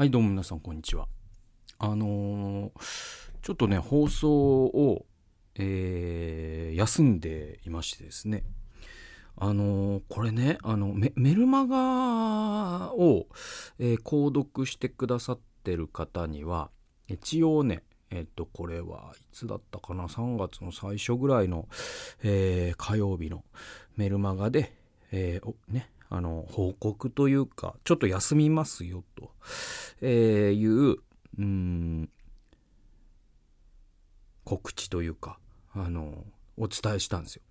はい、どうも皆さん、こんにちは。あのーちょっとね、放送を、えー休んでいましてですね。あのーこれね、あの、メルマガを、え購読してくださってる方には、一応ね、えっと、これはいつだったかな ?3 月の最初ぐらいの、えー火曜日のメルマガで、えーおね、あの、報告というか、ちょっと休みますよ、と、えーいう、うん、告知というか、あの、お伝えしたんですよ。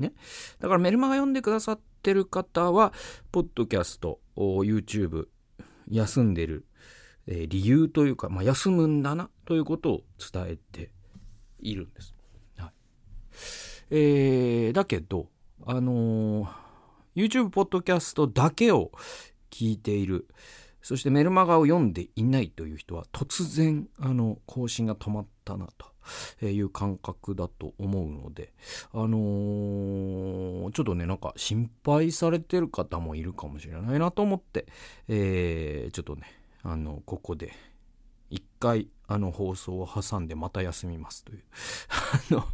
ね。だからメルマガ読んでくださってる方は、ポッドキャスト、YouTube、休んでる、えー理由というか、まあ、休むんだな、ということを伝えているんです。はい。えーだけど、あのー YouTube、ポッドキャストだけを聞いている、そしてメルマガを読んでいないという人は、突然、あの、更新が止まったな、という感覚だと思うので、あのーちょっとね、なんか心配されてる方もいるかもしれないなと思って、えーちょっとね、あの、ここで、一回、あの、放送を挟んでまた休みますという。あの、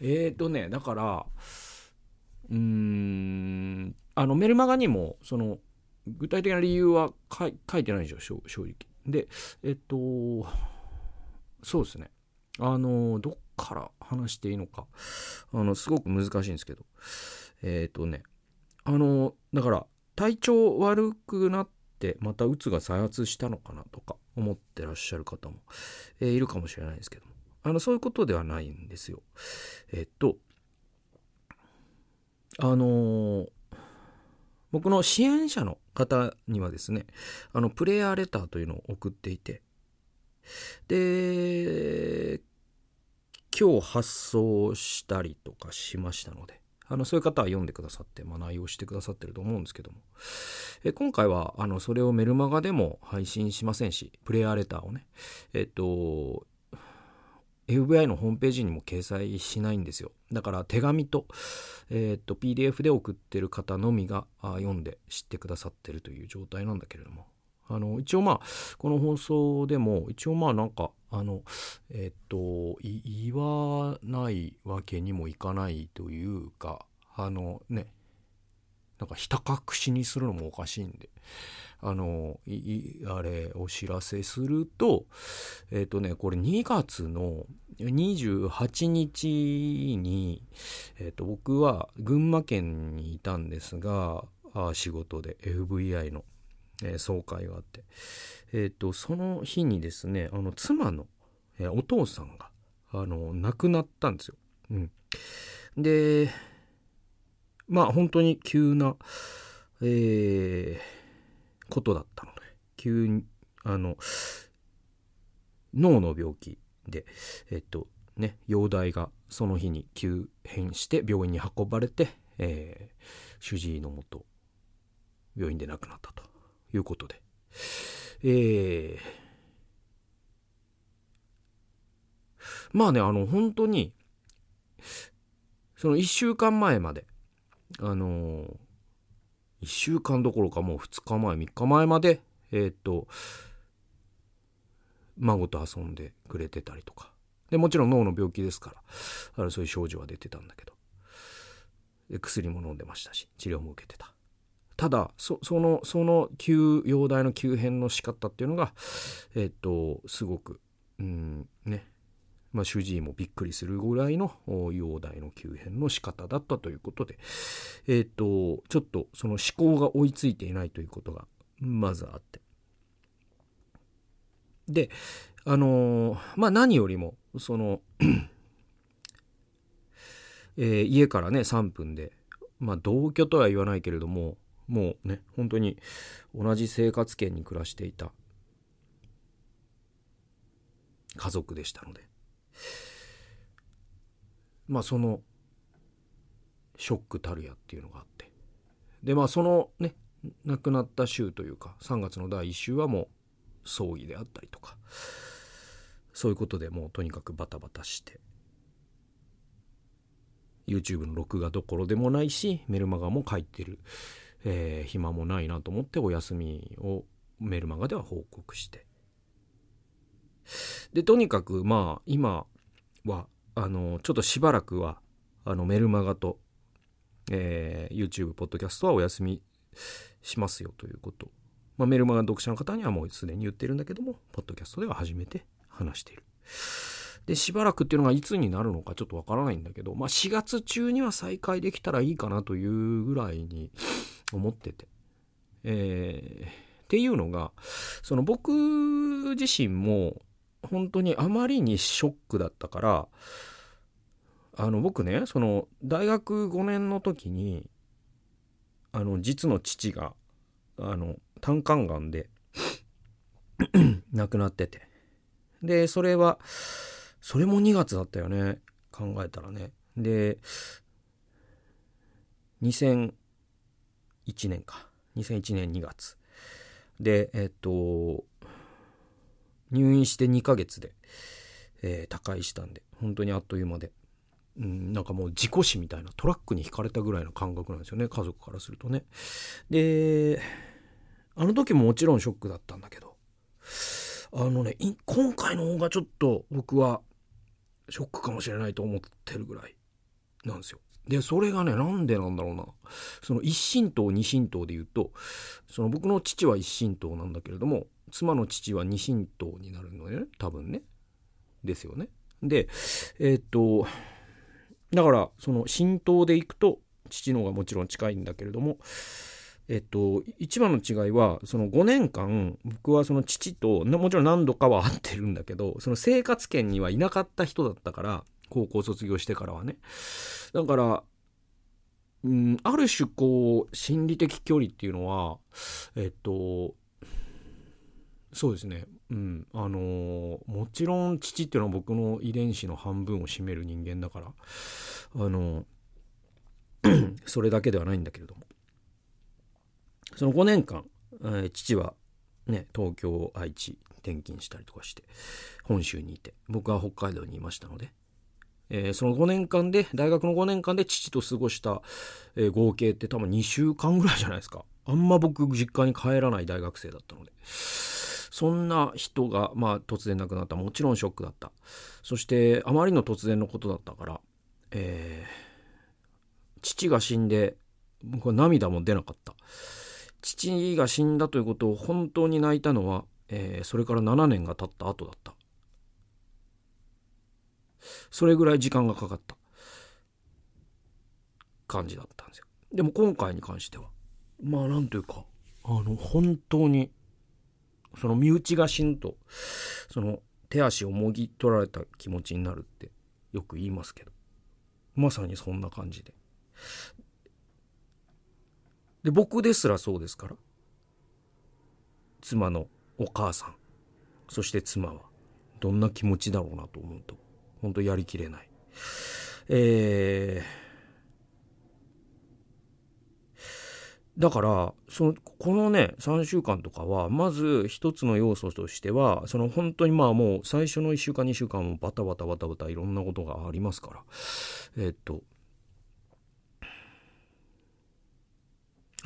えーとね、だから、うん、あの、メルマガにも、その、具体的な理由は書いてないでしょ、正正直。で、えっと、そうですね。あの、どっから話していいのか、あの、すごく難しいんですけど、えっとね、あの、だから、体調悪くなって、また鬱が再発したのかなとか思ってらっしゃる方も、えーいるかもしれないですけども、あの、そういうことではないんですよ。えっと、あの僕の支援者の方にはですね、あの、プレイヤーレターというのを送っていて、で、今日発送したりとかしましたので、あの、そういう方は読んでくださって、まあ、内容してくださってると思うんですけども、え今回は、あの、それをメルマガでも配信しませんし、プレイヤーレターをね、えっと、FBI のホームページにも掲載しないんですよ。だから手紙と、えーっと、PDF で送ってる方のみが読んで知ってくださってるという状態なんだけれども。あの、一応まあ、この放送でも、一応まあなんか、あの、えっと、言わないわけにもいかないというか、あのね、なんかひた隠しにするのもおかしいんで、あの、あれ、お知らせすると、えっ、とね、これ2月の28日に、えっ、と、僕は群馬県にいたんですが、あ仕事で FBI の、えー総会があって、えっ、と、その日にですね、あの、妻の、えーお父さんが、あの、亡くなったんですよ。うん。で、まあ、本当に急な、えーことだったので、急に、あの、脳の病気で、えっと、ね、容体がその日に急変して病院に運ばれて、えー主治医のもと、病院で亡くなったということで、えーまあね、あの、本当に、その一週間前まで、あのー一週間どころかもう二日前、三日前まで、えーっと、孫と遊んでくれてたりとか。で、もちろん脳の病気ですから、あそういう症状は出てたんだけど。で薬も飲んでましたし、治療も受けてた。ただ、そその、その急、容体の急変の仕方っていうのが、えーっと、すごく、うん、ね、まあ、主治医もびっくりするぐらいの容体の急変の仕方だったということで、えっ、と、ちょっとその思考が追いついていないということが、まずあって。で、あのーまあ、何よりも、その、えー家からね、3分で、まあ、同居とは言わないけれども、もうね、本当に同じ生活圏に暮らしていた。家族でしたので、まあ、その、ショックたるやっていうのがあって。で、まあ、そのね、亡くなった週というか、3月の第1週はもう、葬儀であったりとか、そういうことでもうとにかくバタバタして、YouTube の録画どころでもないし、メルマガも書いてる、えー暇もないなと思ってお休みをメルマガでは報告して。で、とにかくまあ今は、あの、ちょっとしばらくは、あのメルマガと、えー、YouTube、ポッドキャストはお休みしますよということ。まあ、メルマガ読者の方にはもうすでに言ってるんだけども、ポッドキャストでは初めて話している。で、しばらくっていうのがいつになるのかちょっとわからないんだけど、まあ、4月中には再開できたらいいかなというぐらいに思ってて。えー、っていうのが、その僕自身も本当にあまりにショックだったから、あの僕ね、その大学5年の時に、あの実の父が、あの胆管がんで 亡くなってて。で、それは、それも2月だったよね。考えたらね。で、2001年か。2001年2月。で、えっと、入院して2ヶ月で、えー、他界したんで、本当にあっという間で。うん、なんかもう事故死みたいなトラックにひかれたぐらいの感覚なんですよね家族からするとねであの時ももちろんショックだったんだけどあのね今回の方がちょっと僕はショックかもしれないと思ってるぐらいなんですよ。で、それがね、なんでなんだろうな。その一神党、二神党で言うと、その僕の父は一神党なんだけれども、妻の父は二神党になるのね。多分ね。ですよね。で、えー、っと、だから、その神道で行くと、父の方がもちろん近いんだけれども、えっと、一番の違いは、その5年間、僕はその父と、もちろん何度かは会ってるんだけど、その生活圏にはいなかった人だったから、高校卒業してからはね。だから、うん、ある種こう、心理的距離っていうのは、えっと、そうですね。うん。あのー、もちろん父っていうのは僕の遺伝子の半分を占める人間だから、あのー、それだけではないんだけれども。その5年間、えー、父はね、東京、愛知、転勤したりとかして、本州にいて、僕は北海道にいましたので、えー、その5年間で、大学の5年間で父と過ごした、えー、合計って多分2週間ぐらいじゃないですか。あんま僕実家に帰らない大学生だったので。そんな人が、まあ突然亡くなった。もちろんショックだった。そして、あまりの突然のことだったから、えー、父が死んで、僕は涙も出なかった。父が死んだということを本当に泣いたのは、えー、それから7年が経った後だった。それぐらい時間がかかった感じだったんですよ。でも今回に関しては、まあなんというか、あの、本当に、その身内が死ぬと、その手足をもぎ取られた気持ちになるってよく言いますけど、まさにそんな感じで。で、僕ですらそうですから。妻のお母さん、そして妻は、どんな気持ちだろうなと思うと、本当やりきれない。えー、だから、その、このね、3週間とかは、まず一つの要素としては、その本当にまあもう最初の1週間2週間もバタバタバタバタいろんなことがありますから、え、っと、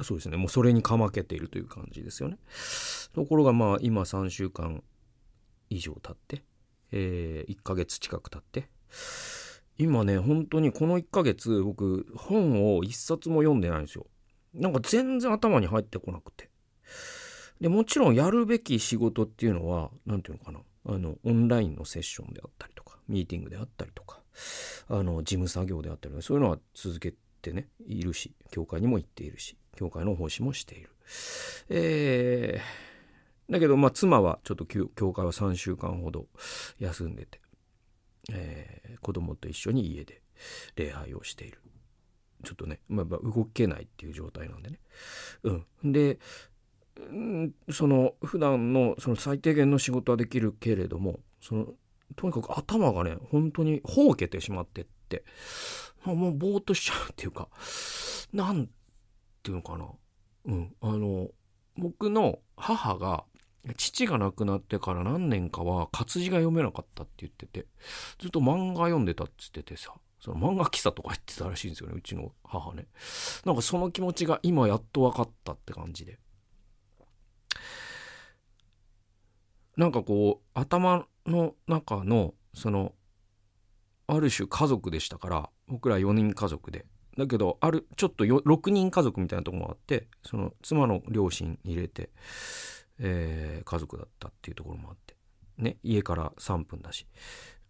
そうですね。もうそれにかまけているという感じですよね。ところがまあ今3週間以上経って、えー、1ヶ月近く経って、今ね、本当にこの1ヶ月僕本を1冊も読んでないんですよ。なんか全然頭に入ってこなくて。で、もちろんやるべき仕事っていうのは、何て言うのかな。あの、オンラインのセッションであったりとか、ミーティングであったりとか、あの、事務作業であったりとか、そういうのは続けてね、いるし、教会にも行っているし、教会の奉仕もしている。えー、だけど、まあ、妻はちょっと教会は3週間ほど休んでて、えー、子供と一緒に家で礼拝をしている。ちょっとね、まあ、動けないっていう状態なんでね。うん。で、その普段のその最低限の仕事はできるけれどもそのとにかく頭がね本当にほうけてしまってってもうぼーっとしちゃうっていうかなんていうのかな。うん。あの、僕の母が、父が亡くなってから何年かは活字が読めなかったって言ってて、ずっと漫画読んでたって言っててさ、その漫画喫茶とか行ってたらしいんですよね、うちの母ね。なんかその気持ちが今やっと分かったって感じで。なんかこう頭の中のそのある種家族でしたから僕ら4人家族でだけどあるちょっと6人家族みたいなとこもあってその妻の両親入れて、えー、家族だったっていうところもあってね家から3分だし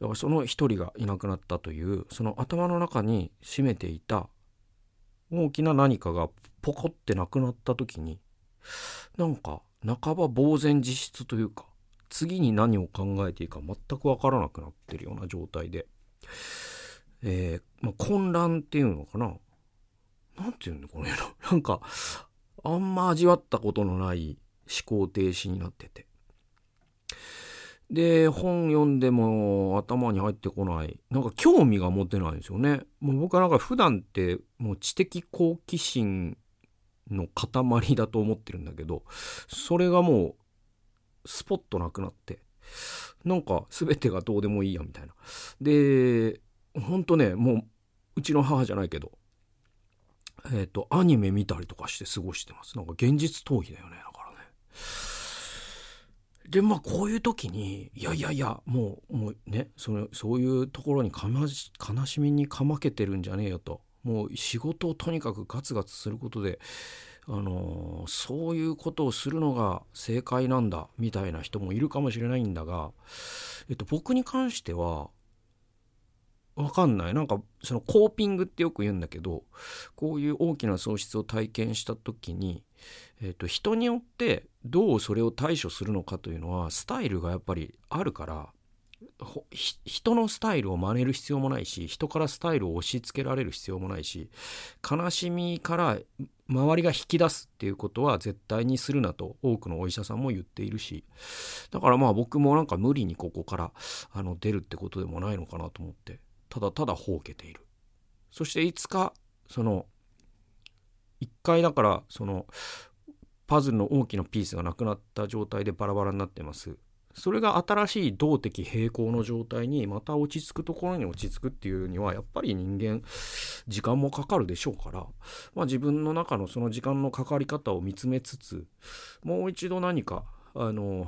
だからその1人がいなくなったというその頭の中に秘めていた大きな何かがポコってなくなった時になんか半ば呆然自失というか次に何を考えていいか全く分からなくなってるような状態で、えー、まあ、混乱っていうのかな。何て言うのこの野郎なんかあんま味わったことのない思考停止になってて。で本読んでも頭に入ってこない。なんか興味が持てないんですよね。もう僕はなんか普段ってもう知的好奇心の塊だと思ってるんだけどそれがもうスポッとなくなってなんか全てがどうでもいいやみたいな。でほんとねもううちの母じゃないけどえっ、ー、とアニメ見たりとかして過ごしてます。なんか現実逃避だよねだからね。でまあこういう時にいやいやいやもうもうねそのそういうところに悲しみにかまけてるんじゃねえよともう仕事をとにかくガツガツすることで、あのー、そういうことをするのが正解なんだみたいな人もいるかもしれないんだが、えっと、僕に関してはわかんない。なんか、そのコーピングってよく言うんだけど、こういう大きな喪失を体験した時に、えっと、人によってどうそれを対処するのかというのは、スタイルがやっぱりあるから、人のスタイルを真似る必要もないし人からスタイルを押し付けられる必要もないし悲しみから周りが引き出すっていうことは絶対にするなと多くのお医者さんも言っているしだからまあ僕もなんか無理にここからあの出るってことでもないのかなと思ってただただほうけている。そしていつかその一回だからそのパズルの大きなピースがなくなった状態でバラバラになってます。それが新しい動的平衡の状態にまた落ち着くところに落ち着くっていうにはやっぱり人間時間もかかるでしょうから、まあ、自分の中のその時間のかかり方を見つめつつもう一度何かあの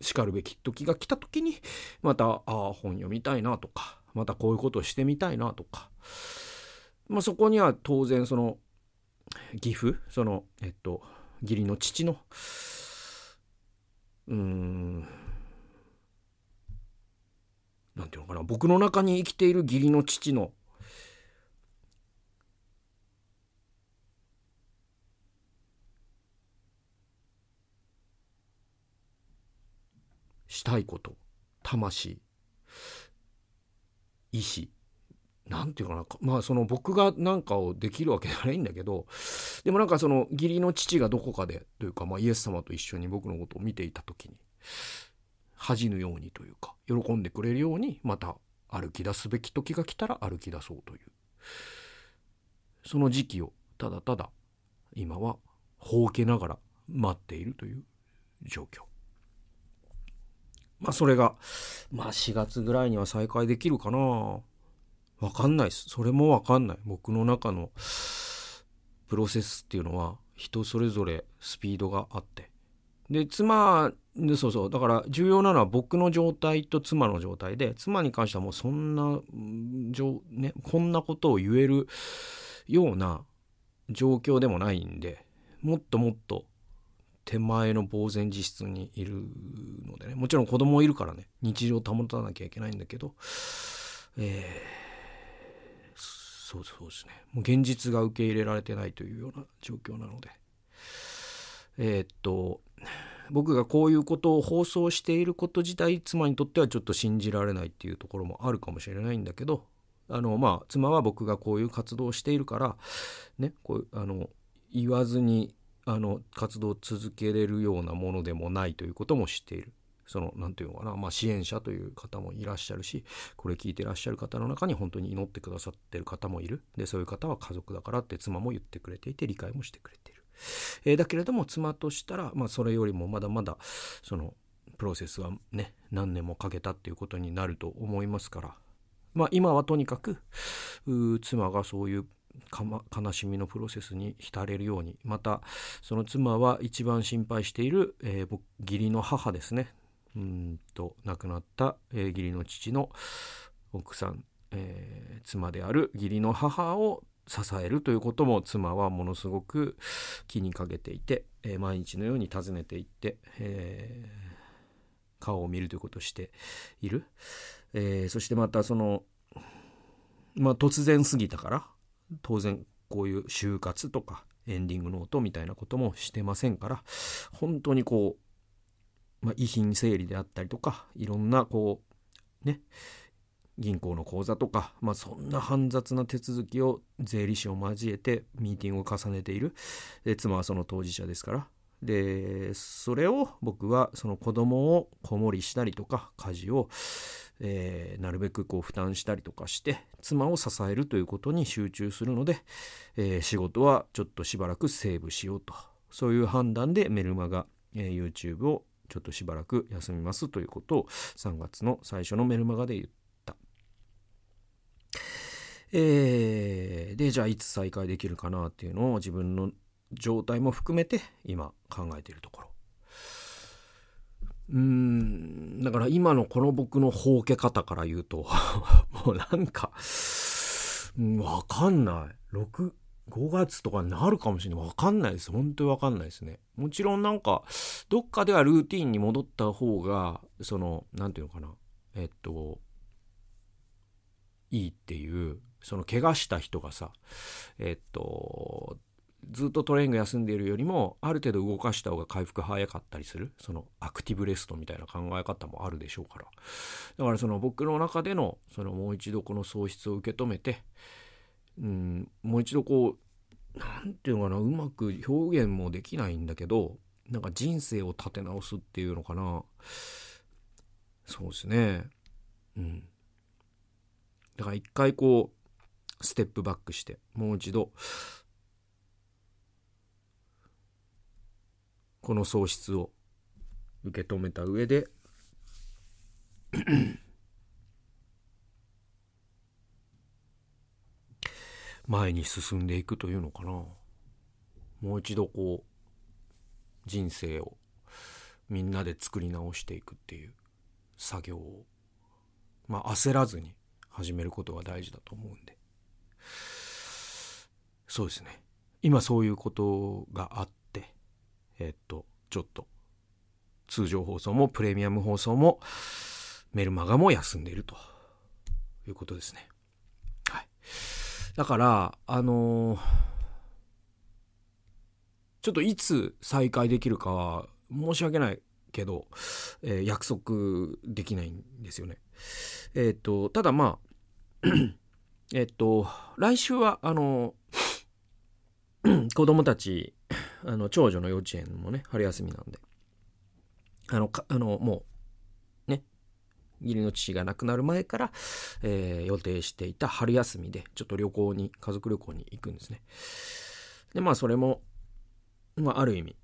しかるべき時が来た時にまたああ本読みたいなとかまたこういうことをしてみたいなとか、まあ、そこには当然その義父そのえっと義理の父の？うん。なんていうのかな。僕の中に生きている義理の父の？したいこと魂意志。なんていうかなまあその僕が何かをできるわけじゃないんだけどでもなんかその義理の父がどこかでというか、まあ、イエス様と一緒に僕のことを見ていた時に恥じぬようにというか喜んでくれるようにまた歩き出すべき時が来たら歩き出そうというその時期をただただ今はほうけながら待っているという状況。まあそれがまあ4月ぐらいには再開できるかな。わかんないです。それもわかんない。僕の中のプロセスっていうのは人それぞれスピードがあって。で、妻、そうそう。だから重要なのは僕の状態と妻の状態で、妻に関してはもうそんな、ね、こんなことを言えるような状況でもないんで、もっともっと手前の呆然自失にいるのでね。もちろん子供いるからね、日常を保たなきゃいけないんだけど、えーそうそうですね。もう現実が受け入れられてないというような状況なので。えー、っと僕がこういうことを放送していること自体妻にとってはちょっと信じられないっていうところもあるかもしれないんだけどあのまあ妻は僕がこういう活動をしているからねこうあの言わずにあの活動を続けれるようなものでもないということも知っている。その何て言うのかな、まあ、支援者という方もいらっしゃるしこれ聞いてらっしゃる方の中に本当に祈ってくださってる方もいる。でそういう方は家族だからって妻も言ってくれていて理解もしてくれている、えー、だけれども妻としたら、まあ、それよりもまだまだそのプロセスはね何年もかけたっていうことになると思いますから。まあ今はとにかく妻がそういう悲しみのプロセスに浸れるようにまたその妻は一番心配している、えー、義理の母ですね。うんと亡くなった、えー、義理の父の奥さん、えー、妻である義理の母を支えるということも妻はものすごく気にかけていて、えー、毎日のように訪ねていって、えー、顔を見るということをしている、えー、そしてまたそのまあ突然過ぎたから当然こういう就活とかエンディングノートみたいなこともしてませんから本当にこう、まあ、遺品整理であったりとかいろんなこうね銀行の口座とか、まあ、そんな煩雑な手続きを税理士を交えてミーティングを重ねている。で妻はその当事者ですから。でそれを僕はその子供を子守りしたりとか家事を、えー、なるべくこう負担したりとかして妻を支えるということに集中するので、えー、仕事はちょっとしばらくセーブしようと。そういう判断でメルマガ、えー、YouTube をちょっとしばらく休みますということを3月の最初のメルマガで言った。えー、でじゃあいつ再開できるかなっていうのを自分の状態も含めて今考えているところ。うーん、だから今のこの僕のほうけ方から言うと もうなんか、わかんない。6、5月とかになるかもしれない。わかんないです。本当にわかんないですね。もちろんなんか、どっかではルーティンに戻った方が、その、なんていうのかな。えっと、いいっていう、その怪我した人がさ、えっと、ずっとトレーニング休んでいるよりもある程度動かした方が回復早かったりするそのアクティブレストみたいな考え方もあるでしょうからだからその僕の中でのそのもう一度この喪失を受け止めてうんもう一度こう何て言うのかなうまく表現もできないんだけどなんか人生を立て直すっていうのかな。そうですね。うん。だから一回こうステップバックしてもう一度この喪失を受け止めた上で前に進んでいくというのかなもう一度こう人生をみんなで作り直していくっていう作業をまあ焦らずに始めることが大事だと思うんでそうですね今そういうことがあってえっと、ちょっと、通常放送もプレミアム放送も、メルマガも休んでいるということですね。はい。だから、あのー、ちょっといつ再開できるかは申し訳ないけど、えー、約束できないんですよね。えっ、と、ただまあ、えっと、来週は、あの子供たちあの、長女の幼稚園もね、春休みなんで、あの、かあの、もう、義理の父が亡くなる前から、えー、予定していた春休みで、ちょっと旅行に、家族旅行に行くんですね。で、まあ、それも、まあ、ある意味、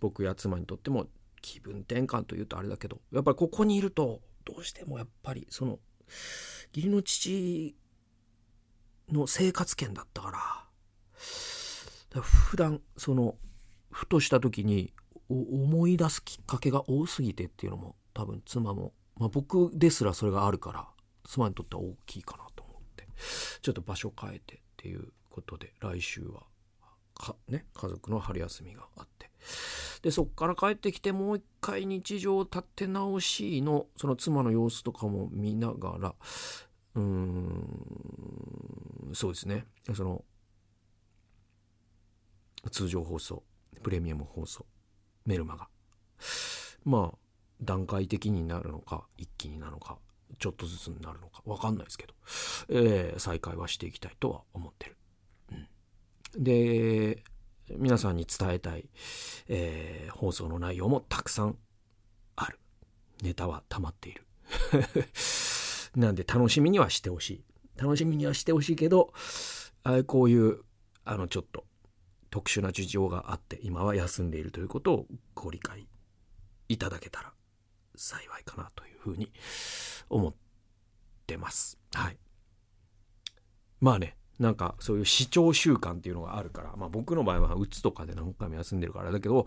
僕や妻にとっても気分転換というとあれだけど、やっぱりここにいると、どうしてもやっぱり、その、義理の父の生活圏だったから、普段そのふとした時に思い出すきっかけが多すぎてっていうのも多分妻も、まあ、僕ですらそれがあるから妻にとっては大きいかなと思ってちょっと場所変えてっていうことで来週はか、ね、家族の春休みがあってでそっから帰ってきてもう一回日常を立て直しのその妻の様子とかも見ながらうーんそうですね。その通常放送プレミアム放送メルマガ。まあ段階的になるのか一気になるのかちょっとずつになるのか分かんないですけど、えー、再開はしていきたいとは思ってる、うん、で皆さんに伝えたい、えー、放送の内容もたくさんある。ネタは溜まっている。なんで楽しみにはしてほしい。楽しみにはしてほしいけどあこういうあのちょっと特殊な事情があって今は休んでいるということをご理解いただけたら幸いかなというふうに思ってます。はい。まあね、なんかそういう視聴習慣っていうのがあるから、まあ僕の場合はうつとかで何回も休んでるからだけど、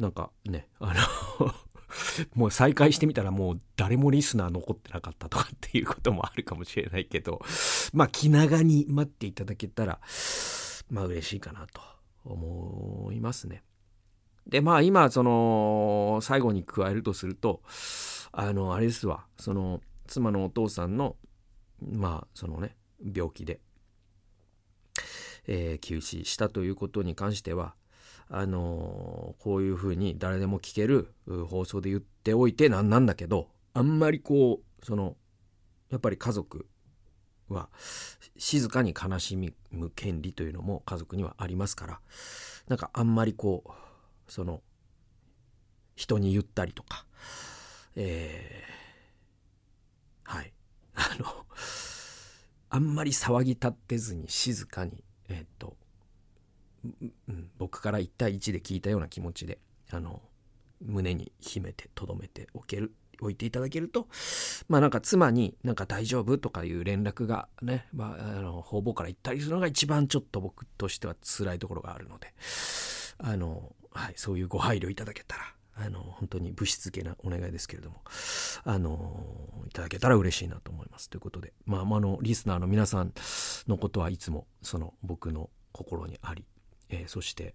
なんかね、あの もう再開してみたらもう誰もリスナー残ってなかったとかっていうこともあるかもしれないけど、まあ気長に待っていただけたら、まあ嬉しいかなと思いますね。で、まあ今、その、最後に加えるとすると、あの、あれですわ、その、妻のお父さんの、まあ、そのね、病気で、えー、急死したということに関しては、あのー、こういうふうに誰でも聞ける放送で言っておいてなんなんだけど、あんまりこう、その、やっぱり家族は静かに悲しむ権利というのも家族にはありますから、なんかあんまりこう、その、人に言ったりとか、えー、はい。あの、あんまり騒ぎ立てずに静かに、え、っと、うん、僕から1対1で聞いたような気持ちで、あの、胸に秘めて、留めておける、置いていただけると、まあなんか妻になんか大丈夫とかいう連絡がね、まあ、あの、方々から言ったりするのが一番ちょっと僕としては辛いところがあるので、あの、はい、そういうご配慮いただけたら、あの、本当に物質系なお願いですけれども、あの、いただけたら嬉しいなと思います。ということで、まあ、あの、リスナーの皆さんのことはいつも、その、僕の心にあり、えー、そして、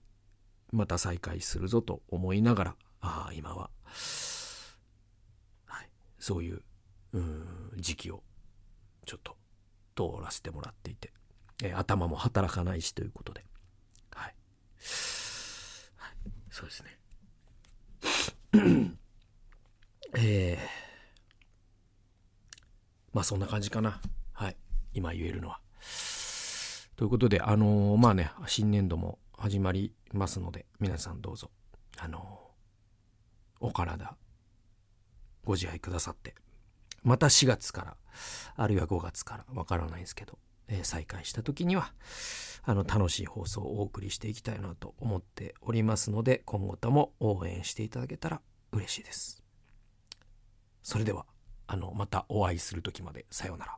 また再会するぞと思いながら、ああ、今は、はい、そういう、う時期を、ちょっと、通らせてもらっていて、えー、頭も働かないしということで、はい。そうですね。えー、まあそんな感じかな。はい。今言えるのは。ということで、あのー、まあね、新年度も始まりますので、皆さんどうぞ、あのー、お体、ご自愛くださって、また4月から、あるいは5月から、わからないですけど、え、再開した時には、あの、楽しい放送をお送りしていきたいなと思っておりますので、今後とも応援していただけたら嬉しいです。それでは、あの、またお会いする時まで、さようなら。